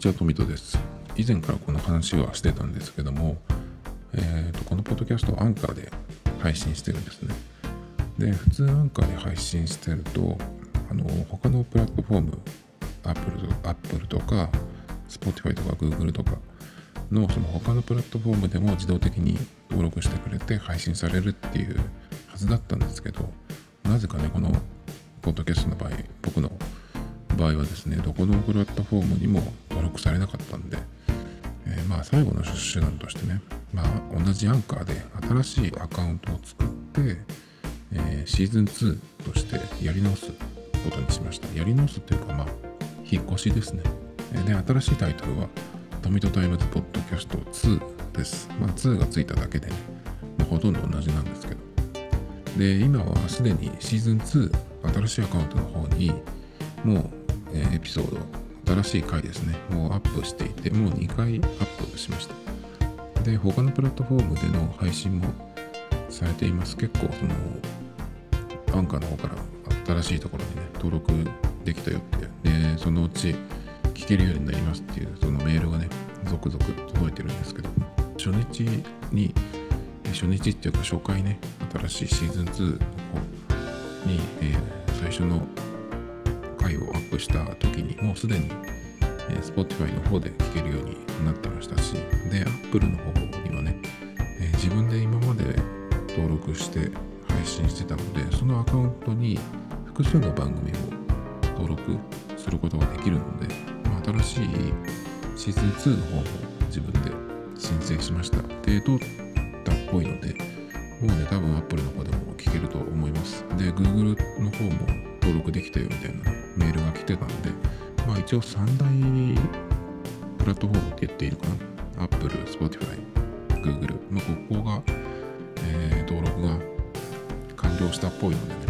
ちは、トミトです。以前からこの話はしてたんですけども、えーとこのポッドキャストをアンカーで配信してるんですね。で、普通アンカーで配信してると、あの他のプラットフォーム、Apple と Apple とか、Spotify とか Google とかのその他のプラットフォームでも自動的に登録してくれて配信されるっていうはずだったんですけど、なぜかね、このポッドキャストの場合、僕の場合はですね、どこのプラットフォームにも登録されなかったんで、えーまあ最後の手段としてね、まあ同じアンカーで新しいアカウントを作って、えーシーズン2としてやり直すことにしました。やり直すっていうかまあ、引っ越しですね。で、新しいタイトルは、トミトタイムズポッドキャスト2です。まあ2がついただけでね、まあほとんど同じなんですけど。で、今はすでにシーズン2、新しいアカウントの方に、もう、えエピソード、新しい回ですね、もうアップしていて、もう2回アップしました。で、他のプラットフォームでの配信もされています。結構、その、アンカーの方から新しいところにね、登録できたよって、で、そのうち聞けるようになりますっていう、そのメールがね、続々届いてるんですけど、初日に、初日っていうか初回ね、新しいシーズン2の方に、えー最初のップした時にもうすでに、Spotify の方で聞けるようになってましたしで Apple の方にはね、え自分で今まで登録して配信してたのでそのアカウントに複数の番組を登録することができるので、ま、新しいシーズン2の方も自分で申請しましたで通ったっぽいのでもうね、多分 Apple の方でも聞けると思います。で、Google の方も登録できたよみたいな、メールが来てたんで、まあ一応3大プラットフォームって言っていいのかな ?Apple、Spotify、Google。まあここが、えー登録が完了したっぽいのでね、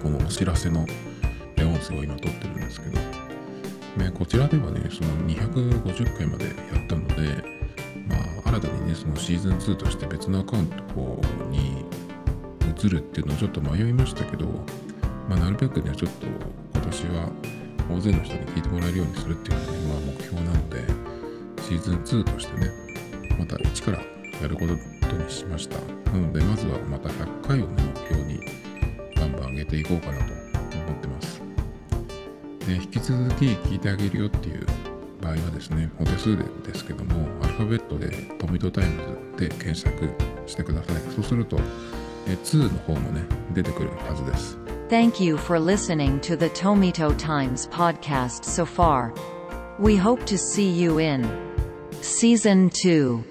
このお知らせのレオンスを今撮ってるんですけど、ね、こちらではね、その250回までやったので、まあ、新たにね、そのシーズン2として別のアカウントに移るっていうのをちょっと迷いましたけど、まあ、なるべくね、ちょっと今年は大勢の人に聞いてもらえるようにするっていうのが、ね、まあ、目標なので、シーズン2としてね、また一からやることにしました。なので、まずはまた100回をね、目標にバンバン上げていこうかなと思ってます。で引き続き聞いてあげるよっていう場合はですね、お手数でですけども、アルファベットでトミトタイムズで検索してください。そうすると、え2の方もね、出てくるはずです。Thank you for listening to the Tomito Times podcast so far. We hope to see you in season 2.